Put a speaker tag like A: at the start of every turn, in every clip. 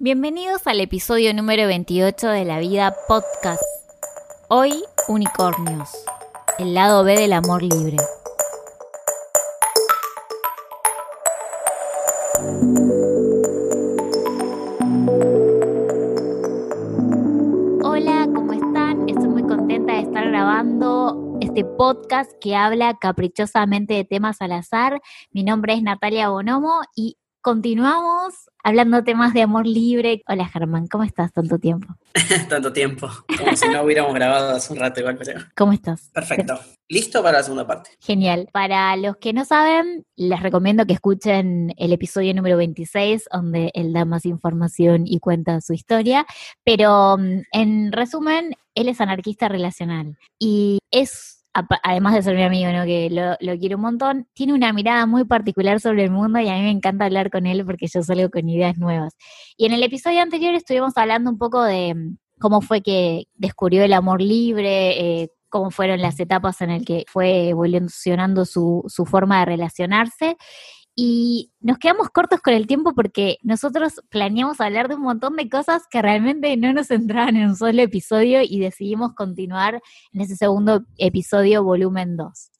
A: Bienvenidos al episodio número 28 de La Vida Podcast. Hoy, unicornios, el lado B del amor libre. Hola, ¿cómo están? Estoy muy contenta de estar grabando este podcast que habla caprichosamente de temas al azar. Mi nombre es Natalia Bonomo y continuamos hablando temas de amor libre. Hola Germán, ¿cómo estás? Tanto tiempo.
B: Tanto tiempo, como si no hubiéramos grabado hace un rato igual. Pero...
A: ¿Cómo estás?
B: Perfecto. ¿Listo para la segunda parte?
A: Genial. Para los que no saben, les recomiendo que escuchen el episodio número 26, donde él da más información y cuenta su historia. Pero mm, en resumen, él es anarquista relacional y es además de ser mi amigo, ¿no? que lo, lo, quiero un montón, tiene una mirada muy particular sobre el mundo y a mí me encanta hablar con él porque yo salgo con ideas nuevas. Y en el episodio anterior estuvimos hablando un poco de mm, cómo fue que descubrió el amor libre, eh, cómo fueron las etapas en las que fue evolucionando su, su forma de relacionarse y nos quedamos cortos con el tiempo porque nosotros planeamos hablar de un montón de cosas que realmente no nos entraban en un solo episodio y decidimos continuar en ese segundo episodio, volumen 2.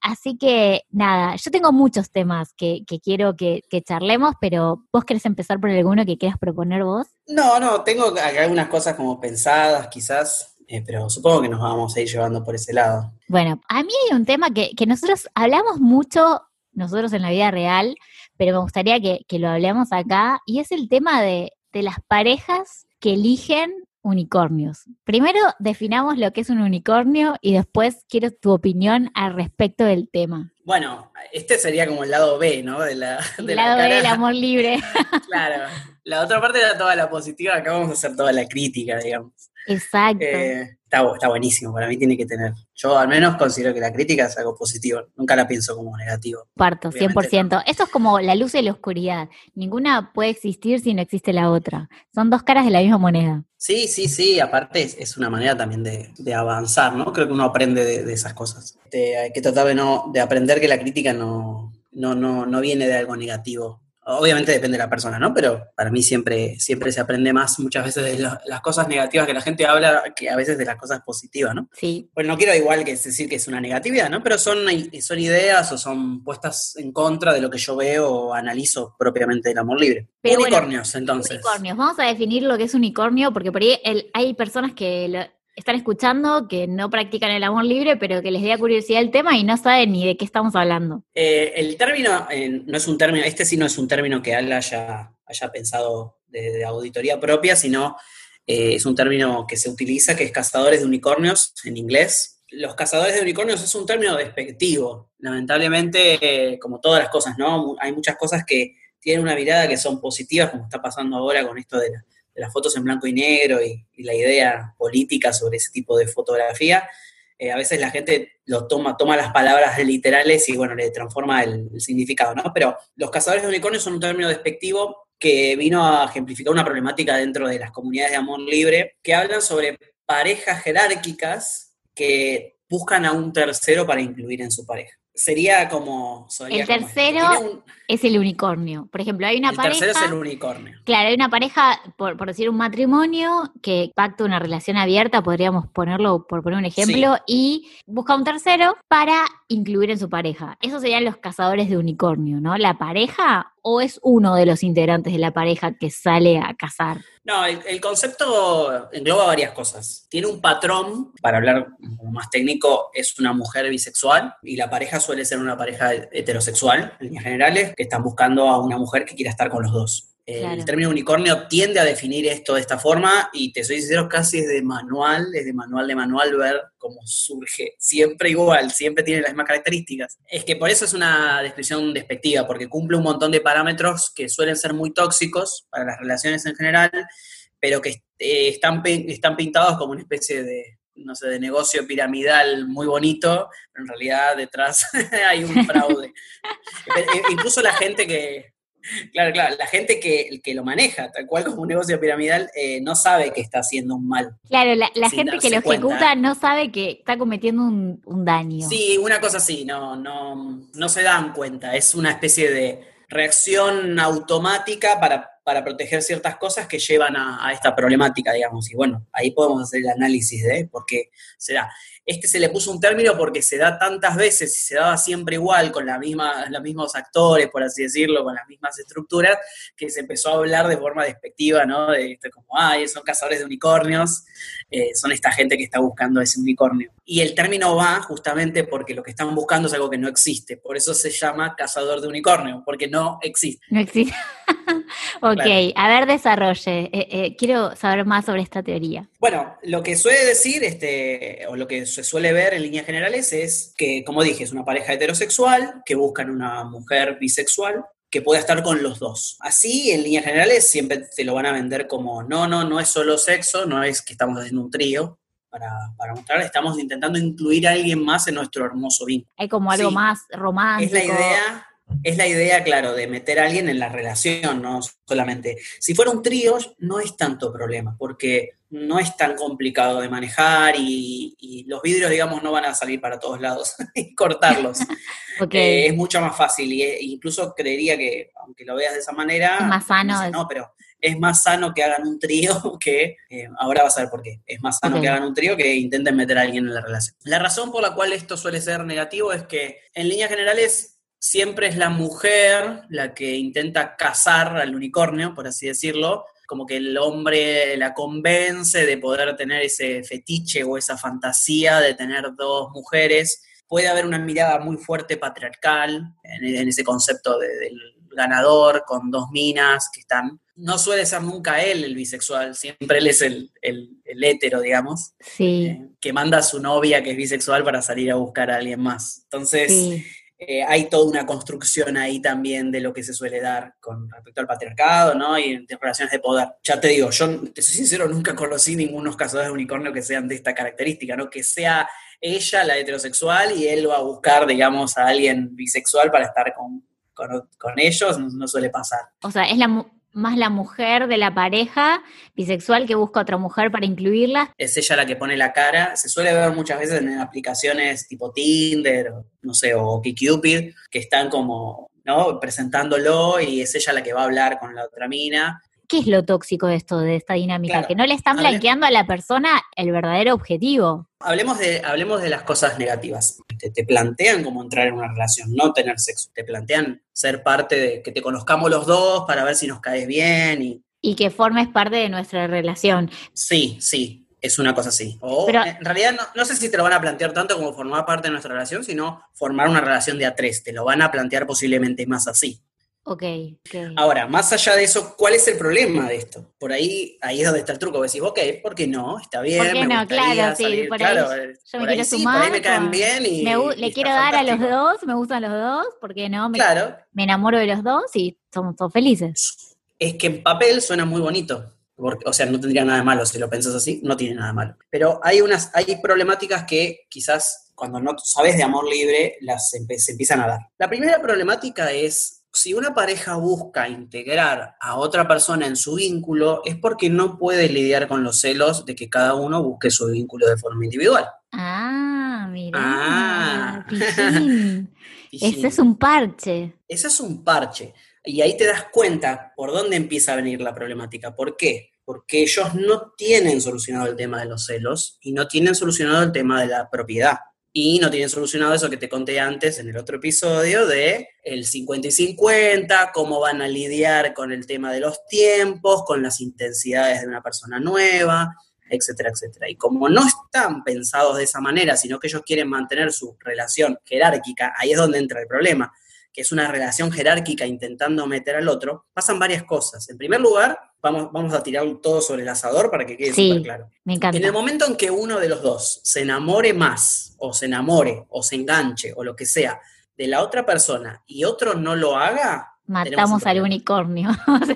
A: Así que nada, yo tengo muchos temas que, quiero que, charlemos, pero vos querés empezar por alguno que quieras proponer vos.
B: No, no, tengo algunas cosas como pensadas quizás, eh, pero supongo que nos vamos a ir llevando por ese lado.
A: Bueno, a mí hay un tema que, que nosotros hablamos mucho nosotros en la vida real, pero me gustaría que, lo hablemos acá, y es el tema de, de las parejas que eligen unicornios. Primero definamos lo que es un unicornio y después quiero tu opinión al respecto del tema.
B: Bueno, este sería como el lado B, ¿no?
A: De la, el lado B del amor libre.
B: claro. La otra parte era toda la positiva, acá vamos a hacer toda la crítica, digamos.
A: Exacto. Eh,
B: está, buenísimo, para mí tiene que tener. Yo al menos considero que la crítica es algo positivo, nunca la pienso como negativo.
A: Parto, 100%. Esto es como la luz y la oscuridad. Ninguna puede existir si no existe la otra. Son dos caras de la misma moneda.
B: Sí, sí, sí, aparte es, una manera también de, avanzar, ¿no? Creo que uno aprende de, esas cosas. hay que tratar de, no, de aprender que la crítica no, no, no, no viene de algo negativo. Obviamente depende de la persona, ¿no? Pero para mí siempre, siempre se aprende más muchas veces de las cosas negativas que la gente habla que a veces de las cosas positivas, ¿no?
A: Sí.
B: Pues no quiero igual que decir que es una negatividad, ¿no? Pero son, son ideas o son puestas en contra de lo que yo veo o analizo propiamente del amor libre. unicornios, entonces.
A: Unicornios. Vamos a definir lo que es unicornio, porque por ahí hay personas que están escuchando que no practican el amor libre, pero que les dé curiosidad el tema y no saben ni de qué estamos hablando.
B: Eh, el término eh, no es un término, este sí no es un término que Al haya, haya pensado de, auditoría propia, sino eh, es un término que se utiliza, que es cazadores de unicornios en inglés. Los cazadores de unicornios es un término despectivo. Lamentablemente, como todas las cosas, ¿no? Hay muchas cosas que tienen una mirada que son positivas, como está pasando ahora con esto de la las fotos en blanco y negro y, la idea política sobre ese tipo de fotografía, eh, a veces la gente lo toma, toma las palabras literales y bueno, le transforma el, significado, ¿no? Pero los cazadores de unicornios son un término despectivo que vino a ejemplificar una problemática dentro de las comunidades de amor libre, que hablan sobre parejas jerárquicas que buscan a un tercero para incluir en su pareja sería como...
A: el tercero es el unicornio. Por ejemplo, hay una pareja...
B: El tercero es el unicornio.
A: Claro, hay una pareja, por, decir un matrimonio, que pacta una relación abierta, podríamos ponerlo por poner un ejemplo, y busca un tercero para incluir en su pareja. Esos serían los cazadores de unicornio, ¿no? La pareja o es uno de los integrantes de la pareja que sale a cazar?
B: No, el, concepto engloba varias cosas. Tiene un patrón, para hablar más técnico, es una mujer bisexual y la pareja suele ser una pareja heterosexual, en líneas generales, que están buscando a una mujer que quiera estar con los dos. El término unicornio tiende a definir esto de esta forma y te soy sincero, casi es de manual, es de manual de manual ver cómo surge. Siempre igual, siempre tiene las mismas características. Es que por eso es una descripción despectiva, porque cumple un montón de parámetros que suelen ser muy tóxicos para las relaciones en general, pero que eh, están, están pintados como una especie de, no sé, de negocio piramidal muy bonito, pero en realidad detrás hay un fraude. E, incluso la gente que, Claro, claro. La gente que, que, lo maneja, tal cual como un negocio piramidal, eh, no sabe que está haciendo un mal.
A: Claro, la, gente que lo ejecuta no sabe que está cometiendo un, daño.
B: Sí, una cosa así, no, no, no se dan cuenta. Es una especie de reacción automática para para proteger ciertas cosas que llevan a, a, esta problemática, digamos. Y bueno, ahí podemos hacer el análisis de por qué se da. Este se le puso un término porque se da tantas veces y se daba siempre igual, con la misma, los mismos actores, por así decirlo, con las mismas estructuras, que se empezó a hablar de forma despectiva, ¿no? De esto como, ay, son cazadores de unicornios, eh, son esta gente que está buscando ese unicornio. Y el término va justamente porque lo que están buscando es algo que no existe, por eso se llama cazador de unicornio, porque no existe.
A: No existe. ok, a ver, desarrolle. Eh, eh, quiero saber más sobre esta teoría.
B: Bueno, lo que suele decir, este, o lo que se suele ver en líneas generales es que, como dije, es una pareja heterosexual que buscan una mujer bisexual que pueda estar con los dos. Así, en líneas generales, siempre te lo van a vender como, no, no, no es solo sexo, no es que estamos haciendo un trío, para, para, mostrar, estamos intentando incluir a alguien más en nuestro hermoso vínculo.
A: Hay como algo más romántico.
B: Es la idea, es la idea, claro, de meter a alguien en la relación, no solamente. Si fuera un trío, no es tanto problema, porque no es tan complicado de manejar y, los vidrios, digamos, no van a salir para todos lados y cortarlos. Eh, es mucho más fácil y e incluso creería que, aunque lo veas de esa manera,
A: es más sano.
B: No, pero es más sano que hagan un trío que, eh, ahora vas a ver por qué, es más sano que hagan un trío que intenten meter a alguien en la relación. La razón por la cual esto suele ser negativo es que en líneas generales siempre es la mujer la que intenta cazar al unicornio, por así decirlo, como que el hombre la convence de poder tener ese fetiche o esa fantasía de tener dos mujeres. Puede haber una mirada muy fuerte patriarcal en, ese concepto del ganador con dos minas que están. No suele ser nunca él el bisexual, siempre él es el, el, hétero, digamos,
A: sí. Eh,
B: que manda a su novia que es bisexual para salir a buscar a alguien más. Entonces, eh, hay toda una construcción ahí también de lo que se suele dar con respecto al patriarcado, ¿no? Y de relaciones de poder. Ya te digo, yo, te soy sincero, nunca conocí ningunos cazadores de unicornio que sean de esta característica, ¿no? Que sea ella la heterosexual y él va a buscar, digamos, a alguien bisexual para estar con, con, ellos, no, suele pasar.
A: O sea, es la, más la mujer de la pareja bisexual que busca otra mujer para incluirla.
B: Es ella la que pone la cara. Se suele ver muchas veces en aplicaciones tipo Tinder, no sé, o Cupid, que están como, ¿no? Presentándolo y es ella la que va a hablar con la otra mina.
A: ¿Qué es lo tóxico de esto, de esta dinámica? que no le están blanqueando a la persona el verdadero objetivo.
B: Hablemos de, hablemos de las cosas negativas. Te, te, plantean cómo entrar en una relación, no tener sexo. Te plantean ser parte de que te conozcamos los dos para ver si nos caes bien. Y,
A: y que formes parte de nuestra relación.
B: Sí, sí, es una cosa así. O en realidad no, no, sé si te lo van a plantear tanto como formar parte de nuestra relación, sino formar una relación de a tres. Te lo van a plantear posiblemente más así.
A: Ok.
B: Ahora, más allá de eso, ¿cuál es el problema de esto? Por ahí, ahí es donde está el truco. Decís, ok, ¿por qué no? Está bien. ¿Por qué no?
A: Claro, sí, por ahí. yo me quiero sumar.
B: por ahí me caen bien y.
A: le quiero dar a los dos, me gustan los dos, ¿por qué no? Me,
B: claro.
A: Me enamoro de los dos y somos todos felices.
B: Es que en papel suena muy bonito. Porque, o sea, no tendría nada de malo si lo pensás así, no tiene nada de malo. Pero hay unas, hay problemáticas que quizás cuando no sabes de amor libre las se empiezan a dar. La primera problemática es si una pareja busca integrar a otra persona en su vínculo, es porque no puede lidiar con los celos de que cada uno busque su vínculo de forma individual.
A: Ah, mira. Ah. Ese es un parche.
B: Ese es un parche. Y ahí te das cuenta por dónde empieza a venir la problemática. ¿Por qué? Porque ellos no tienen solucionado el tema de los celos y no tienen solucionado el tema de la propiedad y no tienen solucionado eso que te conté antes en el otro episodio de el 50 y 50, cómo van a lidiar con el tema de los tiempos, con las intensidades de una persona nueva, etcétera, etcétera. Y como no están pensados de esa manera, sino que ellos quieren mantener su relación jerárquica, ahí es donde entra el problema que es una relación jerárquica intentando meter al otro, pasan varias cosas. En primer lugar, vamos, vamos a tirar todo sobre el asador para que quede súper claro.
A: Me encanta.
B: En el momento en que uno de los dos se enamore más, o se enamore, o se enganche, o lo que sea, de la otra persona y otro no lo haga,
A: Matamos al unicornio.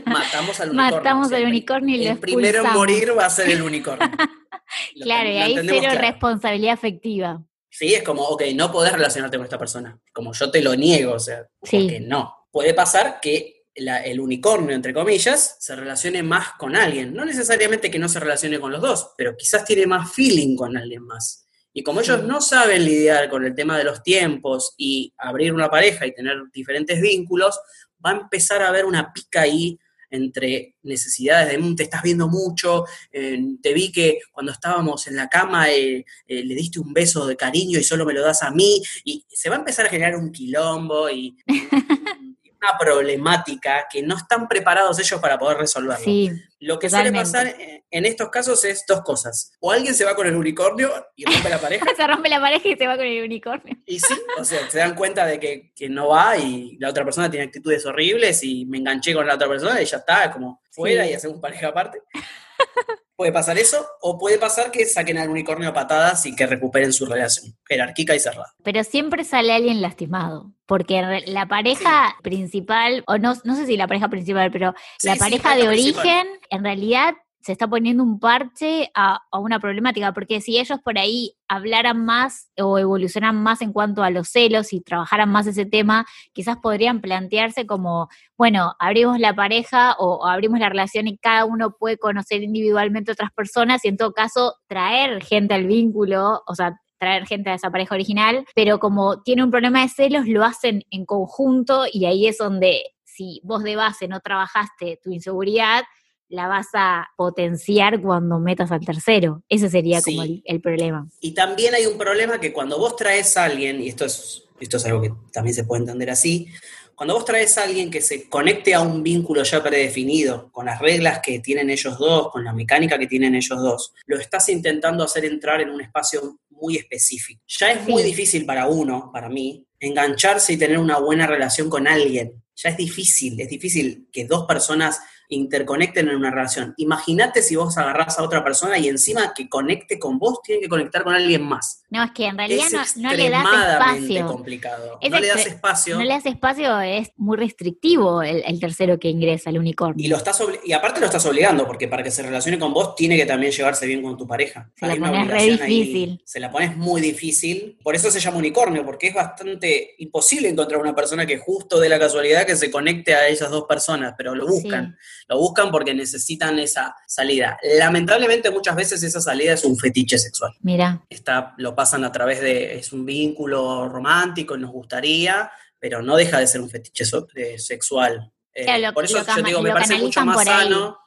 B: matamos al unicornio.
A: Matamos al unicornio y
B: El primero en morir va a ser el unicornio.
A: claro, y ahí cero responsabilidad afectiva.
B: Sí, es como, ok, no podés relacionarte con esta persona. Como yo te lo niego, o sea, porque no. Puede pasar que el unicornio, entre comillas, se relacione más con alguien. No necesariamente que no se relacione con los dos, pero quizás tiene más feeling con alguien más. Y como ellos no saben lidiar con el tema de los tiempos y abrir una pareja y tener diferentes vínculos, va a empezar a haber una pica ahí entre necesidades de, "Mm, te estás viendo mucho, eh, te vi que cuando estábamos en la cama eh, eh, le diste un beso de cariño y solo me lo das a mí, y se va a empezar a generar un quilombo y una problemática que no están preparados ellos para poder resolverlo.
A: Sí,
B: Lo que suele pasar en estos casos es dos cosas. O alguien se va con el unicornio y rompe la pareja,
A: se rompe la pareja y se va con el unicornio.
B: y sí, o sea, se dan cuenta de que, que no va y la otra persona tiene actitudes horribles y me enganché con la otra persona y ya está, como fuera
A: Sí.
B: y hacemos pareja aparte. Puede pasar eso, o puede pasar que saquen al unicornio a patadas y que recuperen su relación jerárquica y cerrada.
A: Pero siempre sale alguien lastimado, porque la pareja principal, o no, no sé si la pareja principal, pero
B: Sí,
A: la
B: sí,
A: pareja de
B: principal.
A: origen, en realidad se está poniendo un parche a, a una problemática, porque si ellos por ahí hablaran más o evolucionan más en cuanto a los celos y trabajaran más ese tema, quizás podrían plantearse como, bueno, abrimos la pareja o, abrimos la relación y cada uno puede conocer individualmente otras personas y en todo caso traer gente al vínculo, o sea, traer gente a esa pareja original, pero como tiene un problema de celos, lo hacen en conjunto y ahí es donde si vos de base no trabajaste tu inseguridad, la vas a potenciar cuando metas al tercero. Ese sería como el, el problema.
B: Y también hay un problema que cuando vos traes a alguien, y esto es, esto es algo que también se puede entender así, cuando vos traes a alguien que se conecte a un vínculo ya predefinido, con las reglas que tienen ellos dos, con la mecánica que tienen ellos dos, lo estás intentando hacer entrar en un espacio muy específico. Ya es muy difícil para uno, para mí, engancharse y tener una buena relación con alguien. Ya es difícil, es difícil que dos personas interconecten en una relación. Imagínate si vos agarrás a otra persona y encima que conecte con vos, tiene que conectar con alguien más.
A: No, es que en realidad
B: es
A: no, no le das espacio.
B: complicado.
A: Es
B: no le das espacio.
A: No le das espacio, es muy restrictivo el, el tercero que ingresa, el unicornio.
B: Y, lo estás y aparte lo estás obligando, porque para que se relacione con vos tiene que también llevarse bien con tu pareja.
A: Se la
B: Hay una
A: pones re
B: obligación ahí.
A: difícil.
B: se la pones muy difícil. Por eso se llama unicornio, porque es bastante imposible encontrar una persona que justo de la casualidad que se conecte a esas dos personas, pero lo buscan. Lo buscan porque necesitan esa salida. Lamentablemente muchas veces esa salida es un fetiche sexual.
A: Mira,
B: Está, lo pasan a través de, es un vínculo romántico, nos gustaría, pero no deja de ser un fetiche so- eh, sexual. Eh,
A: Claro,
B: por eso yo digo, me parece mucho más sano,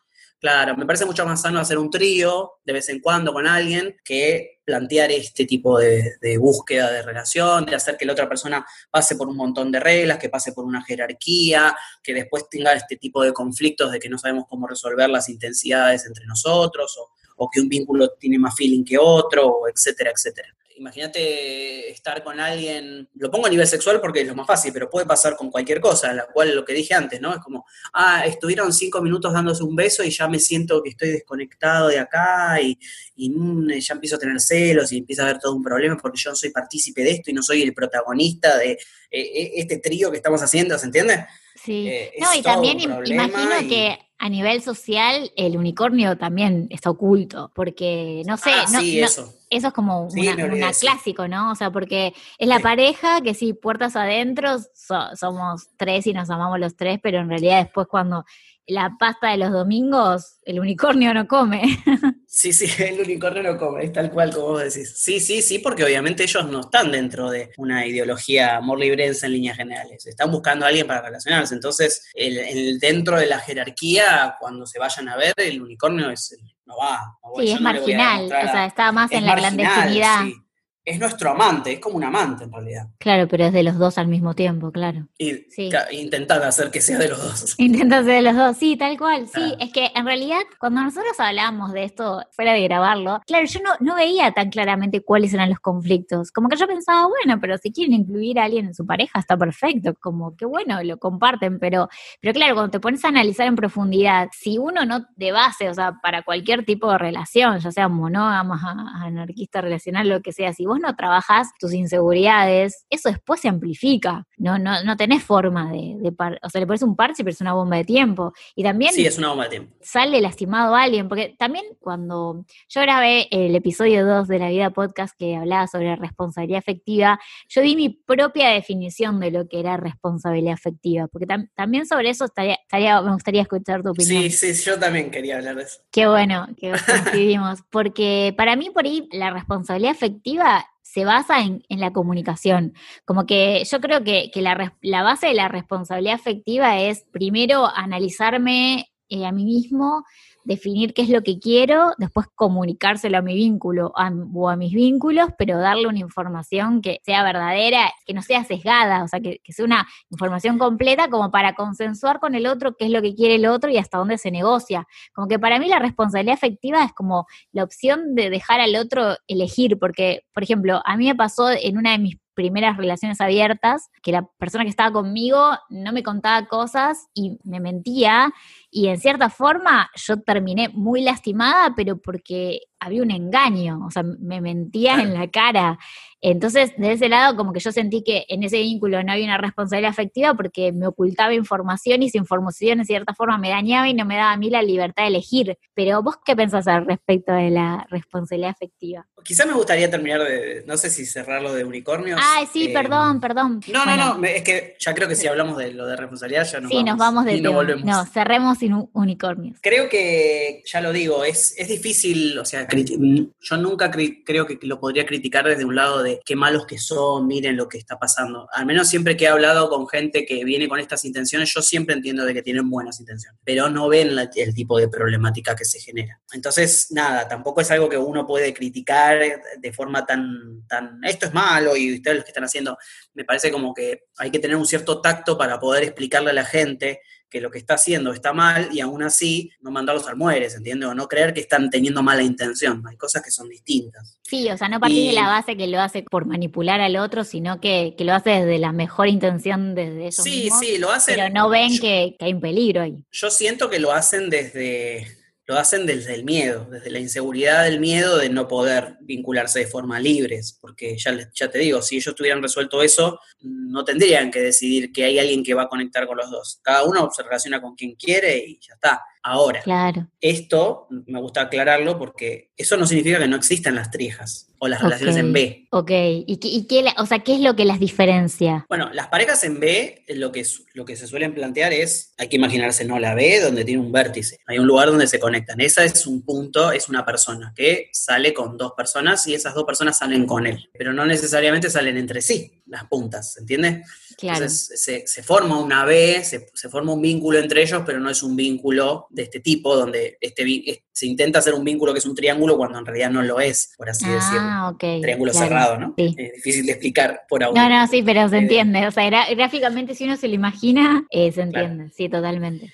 B: claro, me parece mucho más sano hacer un trío de vez en cuando con alguien que plantear este tipo de, búsqueda de relación, de hacer que la otra persona pase por un montón de reglas, que pase por una jerarquía, que después tenga este tipo de conflictos de que no sabemos cómo resolver las intensidades entre nosotros, o, o que un vínculo tiene más feeling que otro, etcétera, etcétera. Imagínate estar con alguien, lo pongo a nivel sexual porque es lo más fácil, pero puede pasar con cualquier cosa, la cual lo que dije antes, ¿no? Es como, ah, estuvieron cinco minutos dándose un beso y ya me siento que estoy desconectado de acá y, y, mm, ya empiezo a tener celos y empieza a haber todo un problema porque yo no soy partícipe de esto y no soy el protagonista de eh, eh, este trío que estamos haciendo, ¿se entiende?
A: sí.
B: Eh,
A: no, y también imagino
B: y-
A: que a nivel social el unicornio también está oculto, porque no sé,
B: Ah,
A: no,
B: sí,
A: no-
B: eso.
A: eso es como
B: sí.
A: clásico, ¿no? O sea, porque es la
B: Sí.
A: pareja que sí, puertas adentro, so- somos tres y nos amamos los tres, pero en realidad después cuando la pasta de los domingos, el unicornio no come.
B: Sí, sí, el unicornio lo come, es tal cual como vos decís. Sí, sí, sí, porque obviamente ellos no están dentro de una ideología amor librense en líneas generales. Están buscando a alguien para relacionarse. Entonces, el, el- dentro de la jerarquía, cuando se vayan a ver, el unicornio es no va. no voy,
A: sí, es
B: no
A: marginal, o sea, está más
B: es
A: en la
B: marginal,
A: clandestinidad.
B: sí. Es nuestro amante, es como un amante en realidad.
A: Claro, pero es de los dos al mismo tiempo, claro.
B: Y
A: Sí.
B: intentar hacer que sea de los dos.
A: Intentas de los dos, sí, tal cual, sí.
B: Claro.
A: Es que en realidad, cuando nosotros hablábamos de esto fuera de grabarlo, claro, yo no, no veía tan claramente cuáles eran los conflictos. Como que yo pensaba, bueno, pero si quieren incluir a alguien en su pareja, está perfecto, como que bueno, lo comparten, pero, pero claro, cuando te pones a analizar en profundidad, si uno no de base, o sea, para cualquier tipo de relación, ya sea monógama, anarquista, relacional, lo que sea, si vos no trabajás tus inseguridades, eso después se amplifica. No, no, no tenés forma de, de par- o sea, le pones un parche, pero es una bomba de tiempo. Y también
B: Sí, es una bomba de tiempo.
A: sale lastimado a alguien, porque también cuando yo grabé el episodio 2 de La Vida Podcast que hablaba sobre responsabilidad afectiva, yo di mi propia definición de lo que era responsabilidad afectiva, porque tam- también sobre eso estaría, estaría- me gustaría escuchar tu opinión.
B: Sí, sí, yo también quería hablar de eso.
A: Qué bueno que coincidimos, porque para mí por ahí la responsabilidad afectiva se basa en, en la comunicación. Como que yo creo que, que la, la base de la responsabilidad afectiva es primero analizarme eh, a mí mismo, definir qué es lo que quiero, después comunicárselo a mi vínculo o a mis vínculos, pero darle una información que sea verdadera, que no sea sesgada, o sea, que, sea una información completa como para consensuar con el otro qué es lo que quiere el otro y hasta dónde se negocia. Como que para mí la responsabilidad afectiva es como la opción de dejar al otro elegir, porque, por ejemplo, a mí me pasó en una de mis primeras relaciones abiertas, que la persona que estaba conmigo no me contaba cosas y me mentía y en cierta forma yo terminé muy lastimada, pero porque había un engaño, o sea, me mentía en la cara. Entonces, de ese lado, como que yo sentí que en ese vínculo no había una responsabilidad afectiva porque me ocultaba información y esa información en cierta forma me dañaba y no me daba a mí la libertad de elegir. Pero vos, ¿qué pensás al respecto de la responsabilidad afectiva?
B: Quizá me gustaría terminar de, no sé si cerrarlo de unicornios.
A: Ay, sí, eh, perdón, perdón.
B: No, no, no, es que ya creo que si hablamos de lo de responsabilidad ya nos
A: sí,
B: vamos.
A: nos vamos de
B: y no volvemos.
A: No, cerremos sin unicornios.
B: Creo que, ya lo digo, es, es difícil, o sea, yo nunca creo que lo podría criticar desde un lado de qué malos que son, miren lo que está pasando. Al menos siempre que he hablado con gente que viene con estas intenciones, yo siempre entiendo de que tienen buenas intenciones, pero no ven el tipo de problemática que se genera. Entonces, nada, tampoco es algo que uno puede criticar de forma tan, tan, esto es malo y ustedes lo que están haciendo, me parece como que hay que tener un cierto tacto para poder explicarle a la gente que lo que está haciendo está mal y aún así no mandarlos al mueres, ¿entiendes? O no creer que están teniendo mala intención. Hay cosas que son distintas.
A: Sí, o sea, no partir de la base que lo hace por manipular al otro, sino que, lo hace desde la mejor intención desde eso.
B: Sí, sí, lo hacen.
A: Pero no ven que, que hay un peligro ahí.
B: Yo siento que lo hacen desde lo hacen desde el miedo, desde la inseguridad del miedo de no poder vincularse de forma libre, porque ya, ya te digo, si ellos tuvieran resuelto eso, no tendrían que decidir que hay alguien que va a conectar con los dos. Cada uno se relaciona con quien quiere y ya está. Ahora,
A: claro.
B: esto me gusta aclararlo porque eso no significa que no existan las triejas o las relaciones en B.
A: Ok, ¿y, qué, o sea, qué es lo que las diferencia?
B: Bueno, las parejas en B, lo que, lo que se suelen plantear es, hay que imaginarse, ¿no? La B donde tiene un vértice, hay un lugar donde se conectan. Esa es un punto, es una persona que sale con dos personas y esas dos personas salen con él, pero no necesariamente salen entre sí, las puntas, ¿entiendes?
A: Claro.
B: Entonces se, forma una B, se, se, forma un vínculo entre ellos, pero no es un vínculo de este tipo, donde este, se intenta hacer un vínculo que es un triángulo cuando en realidad no lo es, por así decirlo.
A: Ah,
B: triángulo cerrado, ¿no? Es difícil de explicar por ahora.
A: No, no, sí, pero se eh, entiende. O sea, gráficamente si uno se lo imagina, eh, se entiende, sí, totalmente.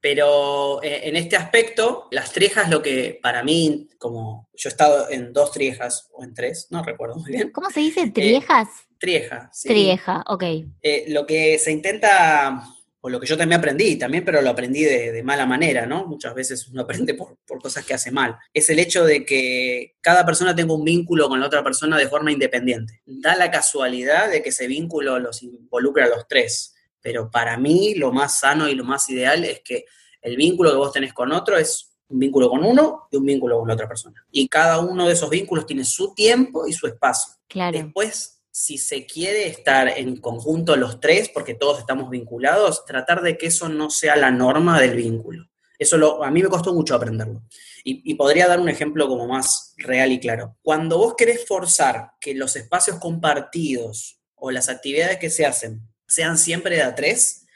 B: Pero eh, en este aspecto, las triejas, lo que para mí, como yo he estado en dos triejas o en tres, no recuerdo muy bien.
A: ¿Cómo se dice? ¿Triejas?
B: trieja, sí.
A: Trieja, ok.
B: lo que se intenta o lo que yo también aprendí también, pero lo aprendí de, mala manera, ¿no? Muchas veces uno aprende por, cosas que hace mal. Es el hecho de que cada persona tenga un vínculo con la otra persona de forma independiente. Da la casualidad de que ese vínculo los involucra a los tres, pero para mí lo más sano y lo más ideal es que el vínculo que vos tenés con otro es un vínculo con uno y un vínculo con la otra persona. Y cada uno de esos vínculos tiene su tiempo y su espacio.
A: Claro.
B: Después si se quiere estar en conjunto los tres, porque todos estamos vinculados, tratar de que eso no sea la norma del vínculo. Eso lo, a mí me costó mucho aprenderlo. Y, podría dar un ejemplo como más real y claro. Cuando vos querés forzar que los espacios compartidos o las actividades que se hacen sean siempre de a tres,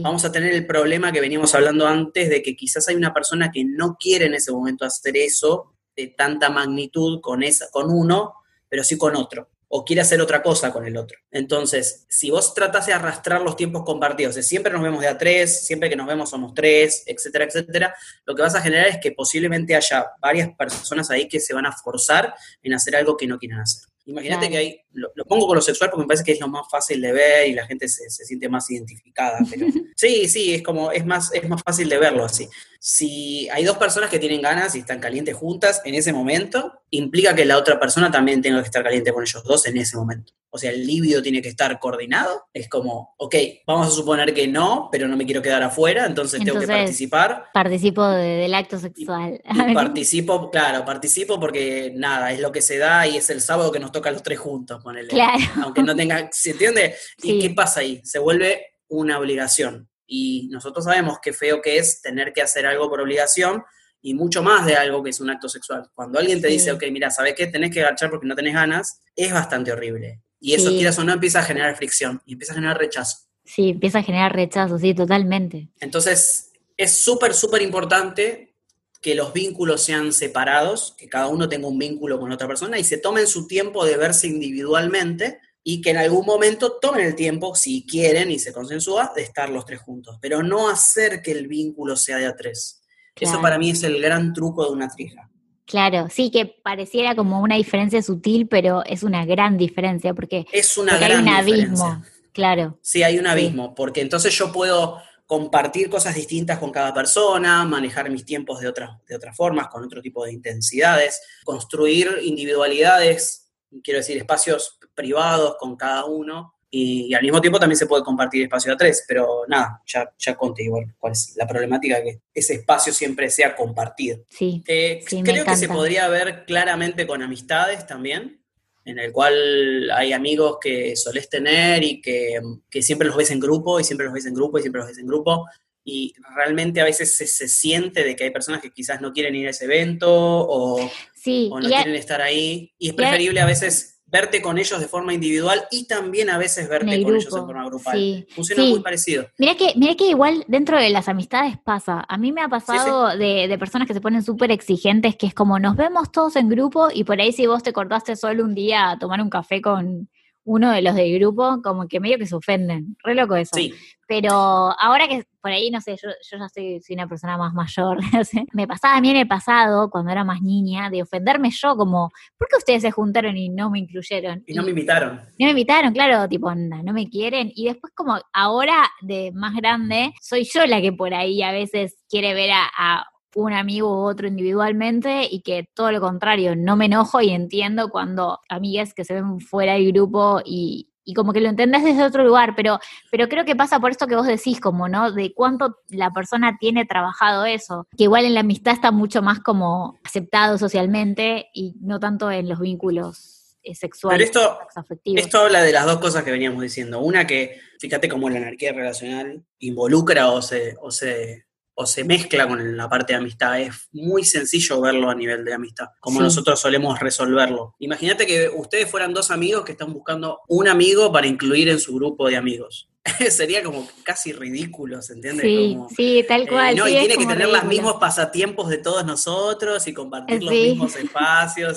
B: vamos a tener el problema que veníamos hablando antes de que quizás hay una persona que no quiere en ese momento hacer eso de tanta magnitud con, esa, con uno, pero sí con otro o quiere hacer otra cosa con el otro. Entonces, si vos tratás de arrastrar los tiempos compartidos, de siempre nos vemos de a tres, siempre que nos vemos somos tres, etcétera, etcétera, lo que vas a generar es que posiblemente haya varias personas ahí que se van a forzar en hacer algo que no quieren hacer. Imagínate que hay, lo, pongo con lo sexual porque me parece que es lo más fácil de ver y la gente se, siente más identificada, pero sí, sí, es como, es más, es más fácil de verlo así. Si hay dos personas que tienen ganas y están calientes juntas en ese momento, implica que la otra persona también tenga que estar caliente con ellos dos en ese momento. O sea, el libido tiene que estar coordinado. Es como, ok, vamos a suponer que no, pero no me quiero quedar afuera, entonces, tengo que participar.
A: Participo del acto sexual.
B: participo, claro, participo porque nada, es lo que se da y es el sábado que nos toca a los tres juntos, ponele.
A: Claro.
B: Aunque no tenga, ¿se entiende? ¿Y qué pasa ahí? Se vuelve una obligación. Y nosotros sabemos qué feo que es tener que hacer algo por obligación y mucho más de algo que es un acto sexual. Cuando alguien te dice, ok, mira, ¿sabes qué? Tenés que agachar porque no tenés ganas, es bastante horrible. Y eso, quieras o no, empieza a generar fricción y empieza a generar rechazo.
A: Sí, empieza a generar rechazo, sí, totalmente.
B: Entonces, es súper, súper importante que los vínculos sean separados, que cada uno tenga un vínculo con otra persona y se tomen su tiempo de verse individualmente y que en algún momento tomen el tiempo, si quieren y se consensúa, de estar los tres juntos, pero no hacer que el vínculo sea de a tres. Eso para mí es el gran truco de una trija.
A: Claro, sí, que pareciera como una diferencia sutil, pero es una gran diferencia porque,
B: es una gran
A: hay un abismo. Claro.
B: Sí, hay un abismo, porque entonces yo puedo compartir cosas distintas con cada persona, manejar mis tiempos de, otras de otras formas, con otro tipo de intensidades, construir individualidades, quiero decir, espacios privados con cada uno, y, al mismo tiempo también se puede compartir espacio a tres, pero nada, ya, ya conté igual cuál es la problemática que ese espacio siempre sea compartido.
A: Sí.
B: Eh, creo que se podría ver claramente con amistades también, en el cual hay amigos que solés tener y que, siempre los ves en grupo y siempre los ves en grupo y siempre los ves en grupo. Y realmente a veces se, siente de que hay personas que quizás no quieren ir a ese evento o, no quieren estar ahí. Y es preferible a veces verte con ellos de forma individual y también a veces verte con ellos en forma grupal. Funciona muy parecido.
A: Mira que, mira que igual dentro de las amistades pasa. A mí me ha pasado De, de, personas que se ponen súper exigentes, que es como nos vemos todos en grupo y por ahí si vos te cortaste solo un día a tomar un café con uno de los del grupo, como que medio que se ofenden. Re loco eso. Sí. Pero ahora que por ahí, no sé, yo, yo ya soy, soy, una persona más mayor, me pasaba a mí en el pasado, cuando era más niña, de ofenderme yo como, ¿por qué ustedes se juntaron y no me incluyeron?
B: Y, no me invitaron.
A: No me invitaron, claro, tipo, anda, no me quieren. Y después como ahora de más grande, soy yo la que por ahí a veces quiere ver a un amigo u otro individualmente y que todo lo contrario, no me enojo y entiendo cuando amigas que se ven fuera del grupo y, como que lo entendés desde otro lugar, pero, pero creo que pasa por esto que vos decís, como, ¿no? De cuánto la persona tiene trabajado eso, que igual en la amistad está mucho más como aceptado socialmente y no tanto en los vínculos eh, sexuales.
B: Pero esto, afectivos. esto habla de las dos cosas que veníamos diciendo. Una que, fíjate cómo la anarquía relacional involucra o se, o se o se mezcla con la parte de amistad. Es muy sencillo verlo a nivel de amistad, como nosotros solemos resolverlo. Imagínate que ustedes fueran dos amigos que están buscando un amigo para incluir en su grupo de amigos. Sería como casi ridículo, ¿se entiende?
A: Sí, sí tal eh, cual.
B: no, y tiene que tener los mismos pasatiempos de todos nosotros y compartir los mismos espacios.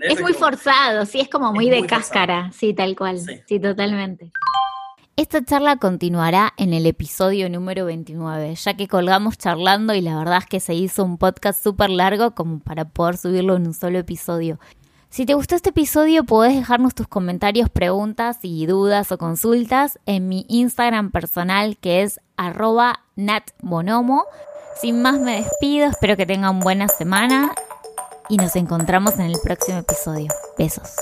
A: es muy forzado, sí, es como muy de cáscara, sí, tal cual. sí totalmente. Esta charla continuará en el episodio número 29, ya que colgamos charlando y la verdad es que se hizo un podcast súper largo como para poder subirlo en un solo episodio. Si te gustó este episodio, podés dejarnos tus comentarios, preguntas y dudas o consultas en mi Instagram personal que es arroba natbonomo. Sin más me despido, espero que tengan buena semana y nos encontramos en el próximo episodio. Besos.